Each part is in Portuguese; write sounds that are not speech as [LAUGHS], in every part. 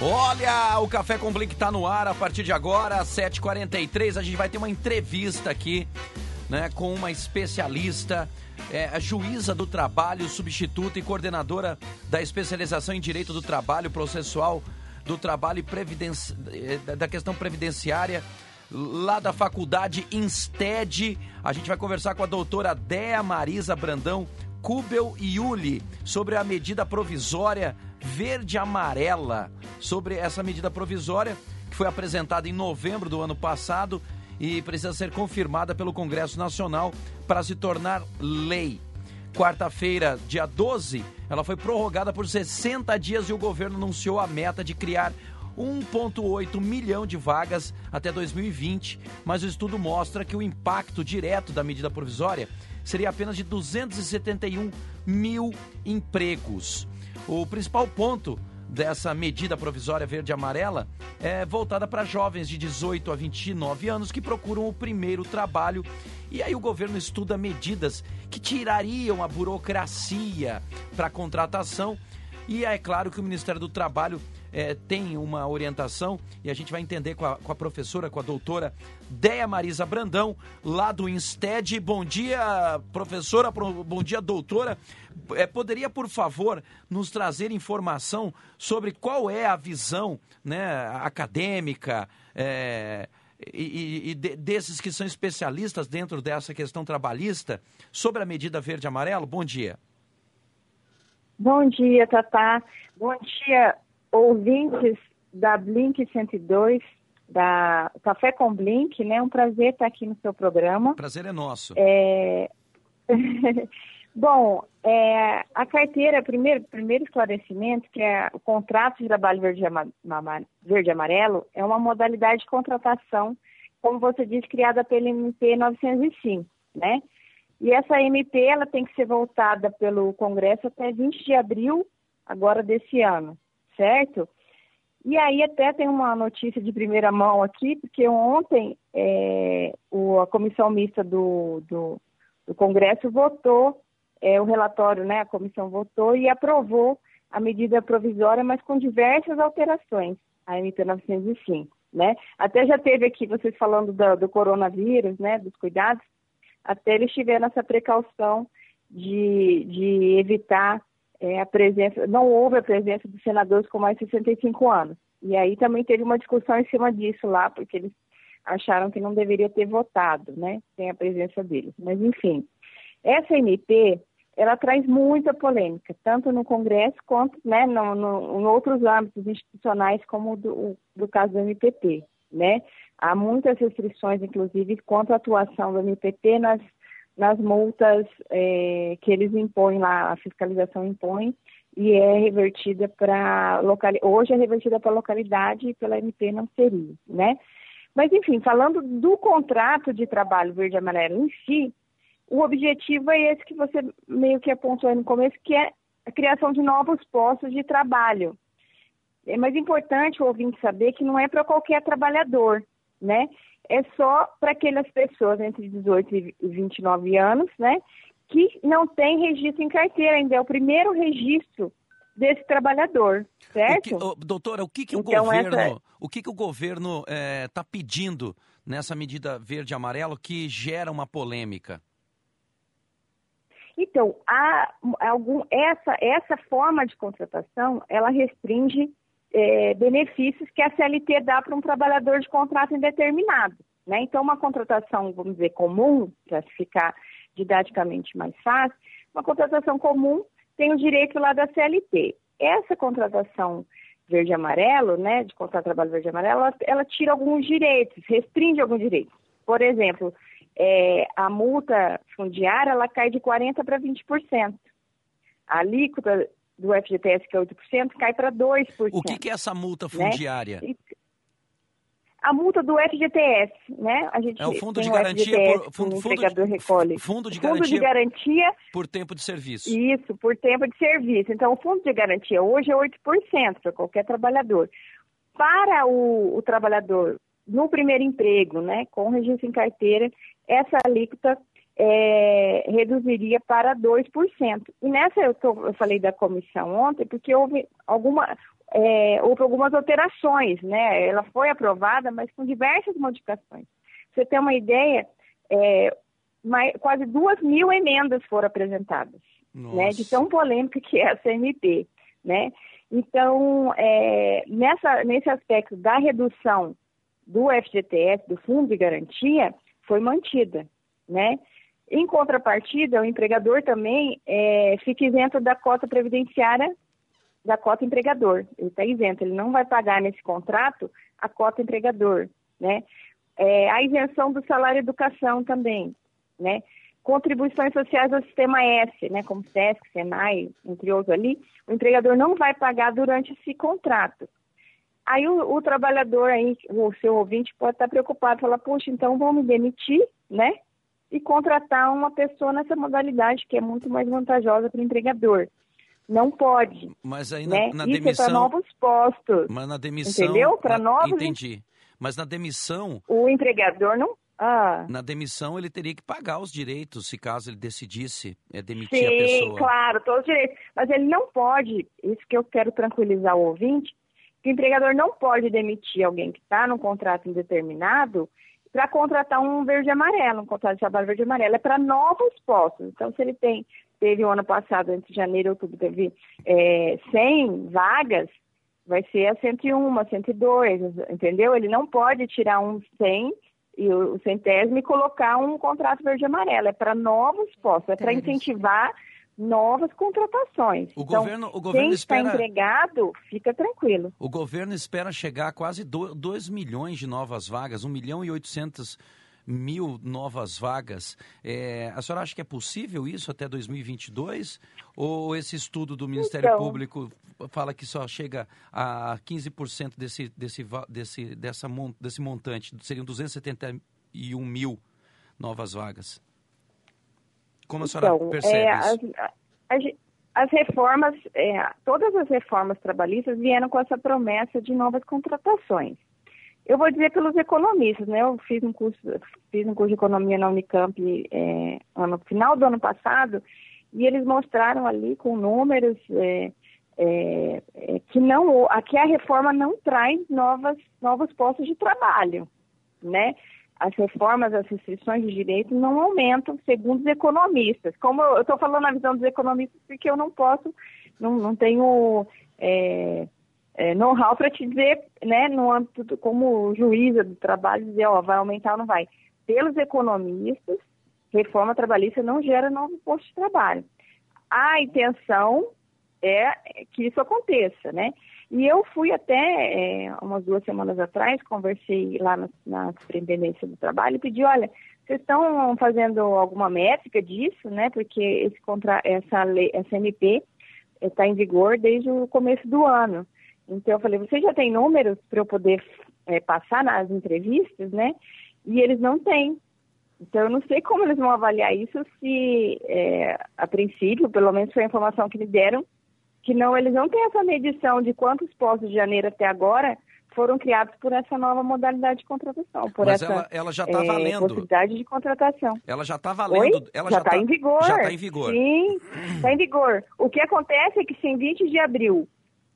Olha, o Café com Blink tá no ar a partir de agora, 7h43. A gente vai ter uma entrevista aqui, né, com uma especialista, é, a juíza do trabalho, substituta e coordenadora da especialização em direito do trabalho processual do trabalho e previdenci... É, da questão previdenciária lá da faculdade Insted. A gente vai conversar com a doutora Dea Marisa Brandão, Kubel e Yuli sobre a medida provisória verde-amarela sobre essa medida provisória que foi apresentada em novembro do ano passado e precisa ser confirmada pelo Congresso Nacional para se tornar lei. Quarta-feira, dia 12, ela foi prorrogada por 60 dias e o governo anunciou a meta de criar 1,8 milhão de vagas até 2020, mas o estudo mostra que o impacto direto da medida provisória seria apenas de 271 mil empregos. O principal ponto dessa medida provisória verde e amarela é voltada para jovens de 18 a 29 anos que procuram o primeiro trabalho. E aí o governo estuda medidas que tirariam a burocracia para contratação. E é claro que o Ministério do Trabalho é, tem uma orientação e a gente vai entender com a, com a professora, com a doutora Deia Marisa Brandão, lá do Insted. Bom dia, professora, bom dia, doutora. É, poderia, por favor, nos trazer informação sobre qual é a visão né, acadêmica é, e, e de, desses que são especialistas dentro dessa questão trabalhista sobre a medida verde e amarelo? Bom dia. Bom dia, Tatá. Bom dia, ouvintes da Blink 102, da Café com Blink, né? Um prazer estar aqui no seu programa. Prazer é nosso. É... [LAUGHS] Bom, é, a carteira, primeiro, primeiro esclarecimento, que é o contrato de trabalho verde, verde amarelo, é uma modalidade de contratação, como você disse, criada pela MP 905, né? E essa MP, ela tem que ser voltada pelo Congresso até 20 de abril, agora desse ano certo? E aí até tem uma notícia de primeira mão aqui, porque ontem é, o, a comissão mista do, do, do Congresso votou é, o relatório, né? A comissão votou e aprovou a medida provisória, mas com diversas alterações, a MP 905, né? Até já teve aqui vocês falando do, do coronavírus, né? Dos cuidados, até eles tiveram essa precaução de, de evitar é, a presença, não houve a presença dos senadores com mais de 65 anos. E aí também teve uma discussão em cima disso lá, porque eles acharam que não deveria ter votado, né, sem a presença deles. Mas enfim, essa MP, ela traz muita polêmica, tanto no Congresso quanto, né, no, no, em outros âmbitos institucionais, como do, do caso do MPT, né. Há muitas restrições, inclusive, quanto à atuação do MPT nas nas multas é, que eles impõem lá, a fiscalização impõe, e é revertida para localidade. Hoje é revertida para localidade e pela MP não seria, né? Mas, enfim, falando do contrato de trabalho verde e amarelo em si, o objetivo é esse que você meio que apontou aí no começo, que é a criação de novos postos de trabalho. É mais importante o ouvinte saber que não é para qualquer trabalhador, né? É só para aquelas pessoas entre 18 e 29 anos, né, que não tem registro em carteira ainda. É o primeiro registro desse trabalhador, certo? O que, doutora, o que, que então, o governo, essa... o que, que o governo está é, tá pedindo nessa medida verde amarelo que gera uma polêmica? Então, há algum, essa, essa forma de contratação, ela restringe é, benefícios que a CLT dá para um trabalhador de contrato indeterminado. Né? Então, uma contratação, vamos dizer, comum, para ficar didaticamente mais fácil, uma contratação comum tem o direito lá da CLT. Essa contratação verde-amarelo, né, de contrato de trabalho verde-amarelo, ela, ela, tira alguns direitos, restringe alguns direitos. Por exemplo, é, a multa fundiária, ela cai de 40% para 20%. A alíquota do FGTS, que é 8%, cai para 2%. O que, que é essa multa né? fundiária? Né? A multa do FGTS, né? A gente é o fundo de garantia FGTS, por fundo, fundo, recolhe. Fundo de fundo garantia, de garantia por tempo de serviço. Isso, por tempo de serviço. Então, o fundo de garantia hoje é 8% para qualquer trabalhador. Para o, o trabalhador no primeiro emprego, né, com registro em carteira, essa alíquota é, reduziria para 2%. E nessa eu, tô, eu falei da comissão ontem, porque houve alguma. é, houve algumas alterações, né? Ela foi aprovada, mas com diversas modificações. Pra você ter uma ideia, é, mais, quase duas mil emendas foram apresentadas, né? De tão polêmica que é a CMP, né? Então, é, nessa, nesse aspecto da redução do FGTS, do Fundo de Garantia, foi mantida, né? Em contrapartida, o empregador também é, fica isento da cota previdenciária da cota empregador. Ele está isento, ele não vai pagar nesse contrato a cota empregador, né? É, a isenção do salário educação também, né? Contribuições sociais ao sistema S, né? Como SESC, SENAI, entre outros ali, o empregador não vai pagar durante esse contrato. Aí o, o trabalhador aí, o seu ouvinte pode estar preocupado, falar, poxa, então vão me demitir, né? E contratar uma pessoa nessa modalidade que é muito mais vantajosa para o empregador. Não pode. Mas aí né? na, na Isso demissão. é para novos postos. Mas na demissão. Entendeu? Para na, novos. Entendi. Mas na demissão. O empregador não. Ah. Na demissão ele teria que pagar os direitos, se caso ele decidisse é, demitir Sim, a pessoa. claro, todos os direitos. Mas ele não pode, isso que eu quero tranquilizar o ouvinte, que o empregador não pode demitir alguém que está num contrato indeterminado para contratar um verde amarelo, um contrato de trabalho verde amarelo. É para novos postos. Então, se ele tem, teve o ano passado, entre janeiro e outubro, teve é, 100 vagas, vai ser a 101, a 102, entendeu? Ele não pode tirar um 100 e o centésimo e colocar um contrato verde amarelo. É para novos postos, é para incentivar novas contratações. O então, governo, o governo quem espera, está empregado, fica tranquilo. O governo espera chegar a quase 2 milhões de novas vagas, 1 milhão e 800 mil novas vagas. É, a senhora acha que é possível isso até 2022? Ou esse estudo do Ministério Então. Público fala que só chega a 15% desse, desse, desse, dessa, desse montante? Seriam 271 mil novas vagas. Como a senhora Então, percebe é, isso? as, as- as reformas, é, todas as reformas trabalhistas vieram com essa promessa de novas contratações. Eu vou dizer pelos economistas, né? Eu fiz um curso, fiz um curso de economia na Unicamp é, no final do ano passado e eles mostraram ali com números é, é, é, que não, aqui a reforma não traz novas, novos postos de trabalho, né? As reformas, as restrições de direito não aumentam, segundo os economistas. Como eu estou falando na visão dos economistas, porque eu não posso, não, não tenho é, é, know-how para te dizer, né, no âmbito do- como juíza do trabalho, dizer, ó, vai aumentar ou não vai. Pelos economistas, reforma trabalhista não gera novo posto de trabalho. A intenção é que isso aconteça, né? E eu fui até é, umas duas semanas atrás, conversei lá na, na Superintendência do Trabalho e pedi, olha, vocês estão fazendo alguma métrica disso, né? Porque esse contra, essa, lei, essa MP está em vigor desde o começo do ano. Então eu falei, você já tem números para eu poder é, passar nas entrevistas, né? E eles não têm. Então eu não sei como eles vão avaliar isso se, é, a princípio, pelo menos foi a informação que me deram, que não, eles não têm essa medição de quantos postos de janeiro até agora foram criados por essa nova modalidade de contratação, por Mas essa ela, ela já está é, valendo. possibilidade de contratação. Ela já está Oi? valendo. Ela já está tá- em vigor. Já está em vigor. Sim, está em vigor. O que acontece é que se em 20 de abril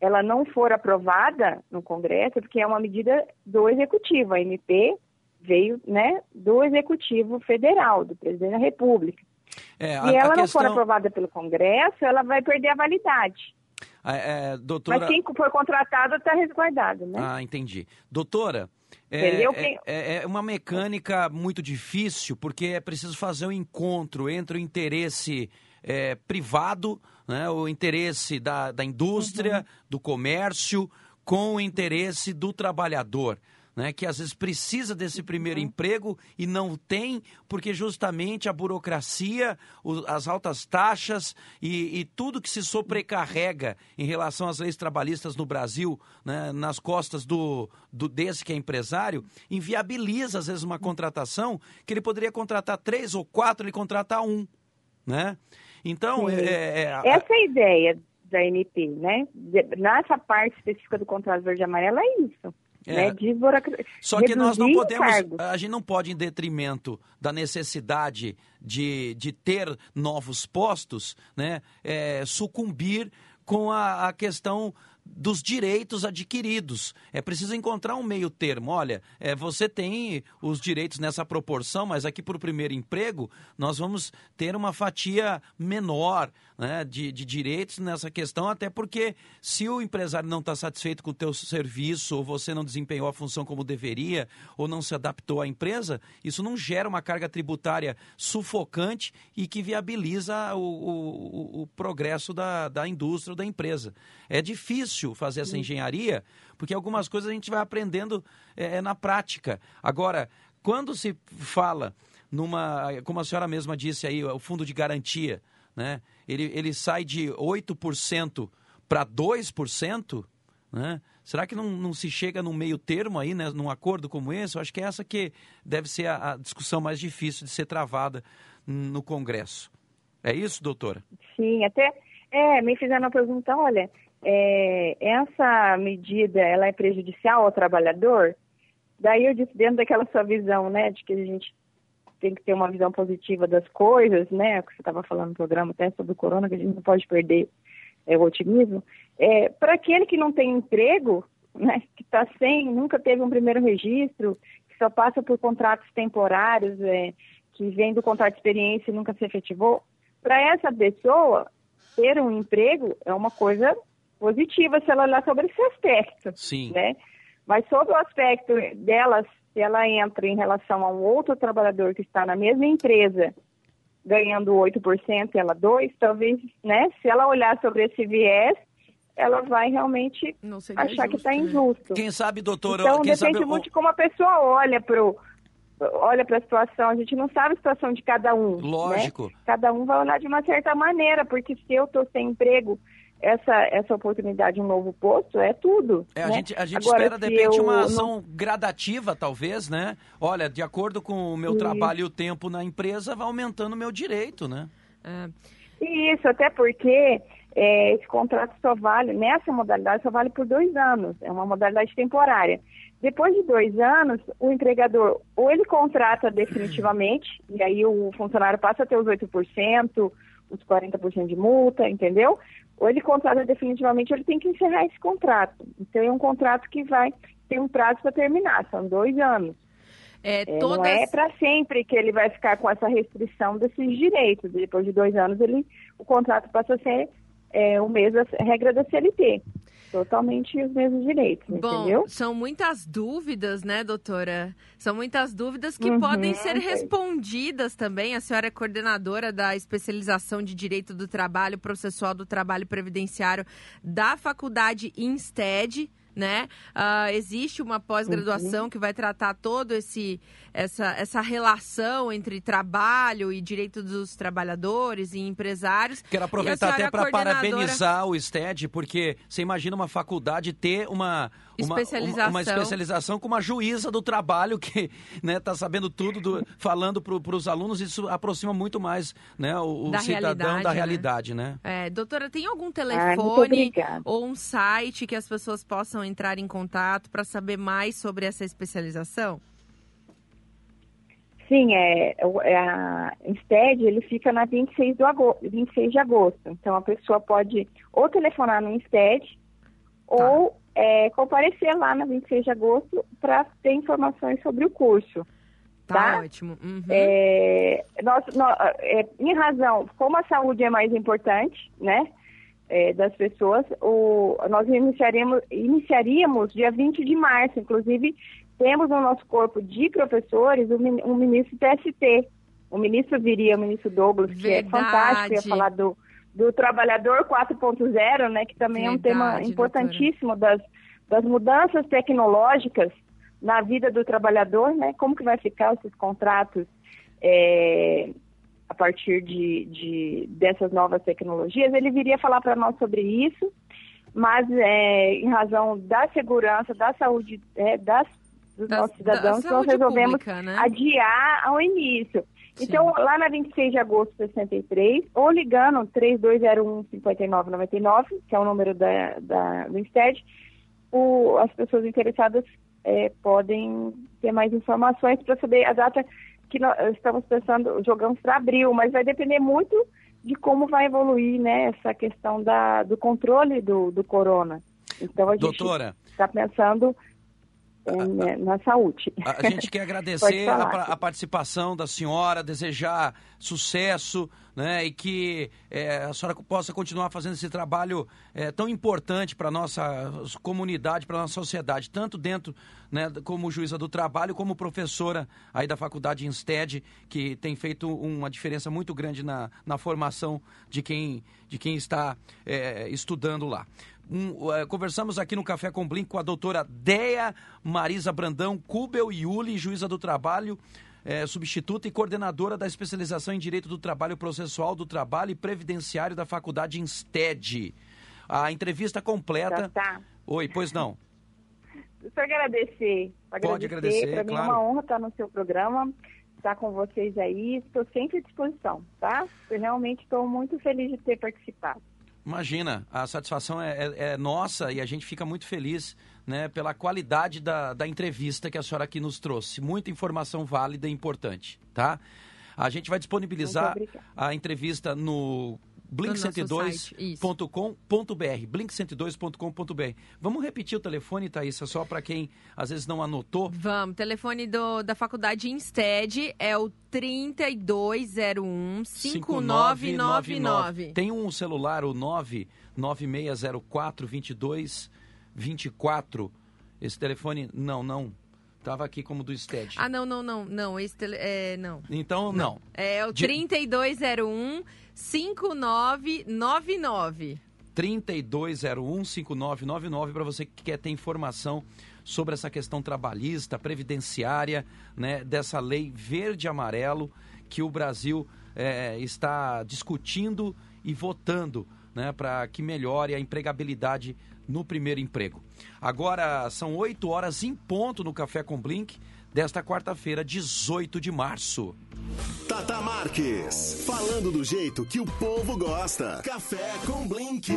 ela não for aprovada no Congresso, porque é uma medida do Executivo, a MP veio né, do Executivo Federal, do Presidente da República. É, Se ela não for aprovada pelo Congresso, ela vai perder a validade. É, é, doutora... Mas quem for contratado está resguardado, né? Ah, entendi. Doutora, é, é, é- é uma mecânica muito difícil, porque é preciso fazer um encontro entre o interesse é, privado, né, o interesse da, da indústria, Uhum. do comércio, com o interesse do trabalhador. Né, que às vezes precisa desse primeiro Uhum. emprego e não tem, porque justamente a burocracia, o- as altas taxas e, e tudo que se sobrecarrega em relação às leis trabalhistas no Brasil, né, nas costas do, do desse que é empresário, inviabiliza às vezes uma contratação que ele poderia contratar três ou quatro, ele contrata um. Né? Então, Sim. é, é- Essa é a ideia da MP, né? Nessa parte específica do contrato verde e amarelo é isso. É. Né? Desburocra- Só que nós não podemos, a gente não pode, em detrimento da necessidade de, de ter novos postos, né, é, sucumbir com a, a questão dos direitos adquiridos. É preciso encontrar um meio termo. Olha, é, você tem os direitos nessa proporção, mas aqui para o primeiro emprego nós vamos ter uma fatia menor né, de, de direitos nessa questão, até porque se o empresário não está satisfeito com o teu serviço, ou você não desempenhou a função como deveria, ou não se adaptou à empresa, isso não gera uma carga tributária sufocante e que viabiliza o, o, o progresso da, da indústria ou da empresa. É difícil fazer essa engenharia, porque algumas coisas a gente vai aprendendo é, é na prática. Agora, quando se fala numa, como a senhora mesma disse aí, o fundo de garantia, né? Ele, ele sai de 8% para 2%, né? Será que não, não se chega num meio termo aí, né, num acordo como esse? Eu acho que é essa que deve ser a, a discussão mais difícil de ser travada no Congresso. É isso, doutora? Sim, até é, me fizeram uma pergunta, olha, é, essa medida ela é prejudicial ao trabalhador? Daí eu disse, dentro daquela sua visão, né, de que a gente tem que ter uma visão positiva das coisas, né, que você estava falando no programa até sobre o corona, que a gente não pode perder é, o otimismo. É, Para aquele que não tem emprego, né, que está sem, nunca teve um primeiro registro, que só passa por contratos temporários, é, que vem do contrato de experiência e nunca se efetivou, para essa pessoa, ter um emprego é uma coisa positiva se ela olhar sobre esse aspecto. Sim. Né? Mas sobre o aspecto dela, se ela entra em relação a um outro trabalhador que está na mesma empresa, ganhando 8% e ela 2%, talvez, né? Se ela olhar sobre esse viés, ela vai realmente achar justo, que está né? injusto. Quem sabe, doutora... Então, quem depende sabe... muito de como a pessoa olha para o olha para a situação, a gente não sabe a situação de cada um. Né? Lógico. Né? Cada um vai olhar de uma certa maneira, porque se eu estou sem emprego essa, essa oportunidade, um novo posto, é tudo. É, a né? gente, a gente Agora, espera, de repente, eu... uma ação gradativa, talvez, né? Olha, de acordo com o meu Isso. trabalho e o tempo na empresa, vai aumentando o meu direito, né? É. Isso, até porque é, esse contrato só vale, nessa modalidade, só vale por dois anos. É uma modalidade temporária. Depois de dois anos, o empregador ou ele contrata definitivamente, e aí o funcionário passa a ter os 8%, os 40% de multa, entendeu? ou ele contrata definitivamente, ele tem que encerrar esse contrato. Então, é um contrato que vai ter um prazo para terminar, são dois anos. É, é, todas... Não é para sempre que ele vai ficar com essa restrição desses direitos. Depois de dois anos, ele, o contrato passa a ser é, o mesmo, a regra da CLT totalmente os mesmos direitos, Bom, entendeu? são muitas dúvidas, né, doutora? São muitas dúvidas que uhum, podem ser respondidas também. A senhora é coordenadora da especialização de Direito do Trabalho, processual do Trabalho Previdenciário da Faculdade Instead né? Uh, existe uma pós-graduação uhum. que vai tratar todo esse essa, essa relação entre trabalho e direito dos trabalhadores e empresários. Quero aproveitar até para coordenadora... parabenizar o STED, porque você imagina uma faculdade ter uma uma especialização, uma, uma especialização com uma juíza do trabalho que está né, tá sabendo tudo, do, falando para os alunos, isso aproxima muito mais né, o, o cidadão da né? realidade, né? né? É, doutora, tem algum ah, telefone ah, ou um site que as pessoas possam entrar em contato para saber mais sobre essa especialização? Sim, é, é a Insted, ele fica na 26, do agosto, 26 de agosto. Então, a pessoa pode ou telefonar no Insted tá. ou é, comparecer lá na 26 de agosto para ter informações sobre o curso. Tá, tá? ótimo. Uhum. É, nós, nós, é, em razão, como a saúde é mais importante, né, é, das pessoas, o, nós iniciaríamos, iniciaríamos dia 20 de março, inclusive temos no nosso corpo de professores um, um ministro TST. O ministro viria, o ministro Douglas, Verdade. que é fantástico, ia falar do, do trabalhador 4.0, né, que também Verdade, é um tema importantíssimo das, das mudanças tecnológicas na vida do trabalhador, né, como que vai ficar esses contratos é, a partir de, de, dessas novas tecnologias. Ele viria falar para nós sobre isso, mas é, em razão da segurança, da saúde é, das, dos da, nossos cidadãos, nós resolvemos pública, né? adiar ao início. Então, lá na 26 de agosto de 63, ou ligando 3201-5999, que é o número da, da, do INSTED, o, as pessoas interessadas é, podem ter mais informações para saber a data que nós estamos pensando, jogamos para abril, mas vai depender muito de como vai evoluir né, essa questão da, do controle do, do corona. Então a gente está pensando é, na saúde. A gente quer [LAUGHS] agradecer a, a, participação da senhora, desejar sucesso, né, e que é, a senhora possa continuar fazendo esse trabalho é, tão importante para a nossa comunidade, para a nossa sociedade, tanto dentro, né, como juíza do trabalho, como professora aí da faculdade Insted, que tem feito uma diferença muito grande na, na formação de quem, de quem está é, estudando lá. Um, uh, conversamos aqui no Café com Blink com a doutora Deia Marisa Brandão, Kubel Yuli, juíza do trabalho, é, substituta e coordenadora da especialização em Direito do Trabalho Processual do Trabalho e Previdenciário da Faculdade Insted. A entrevista completa. tá. Oi, pois não. Só agradecer. agradecer. Pode agradecer, Para mim claro. é uma honra estar no seu programa, estar com vocês aí. Estou sempre à disposição, tá? Eu realmente estou muito feliz de ter participado. Imagina, a satisfação é, é, é, nossa e a gente fica muito feliz né, pela qualidade da, da entrevista que a senhora aqui nos trouxe. Muita informação válida e importante, tá? A gente vai disponibilizar a entrevista no blink102.com.br. blink102.com.br. Vamos repetir o telefone, Thaisa, só para quem às vezes não anotou? Vamos. telefone do, da faculdade Insted é o 3201 5999. Tem um celular, o 99604 2224. Esse telefone, não, não. Tava aqui como do STED. Ah, não, não, não, não. Esse tele... é, não. Então, não. não. É o 3201 5999. 3201 5999 para você que quer ter informação sobre essa questão trabalhista, previdenciária, né, dessa lei verde e amarelo que o Brasil é, está discutindo e votando né, para que melhore a empregabilidade no primeiro emprego. Agora são 8 horas em ponto no Café com Blink desta quarta-feira, 18 de março. Tata Marques, falando do jeito que o povo gosta. Café com Blink.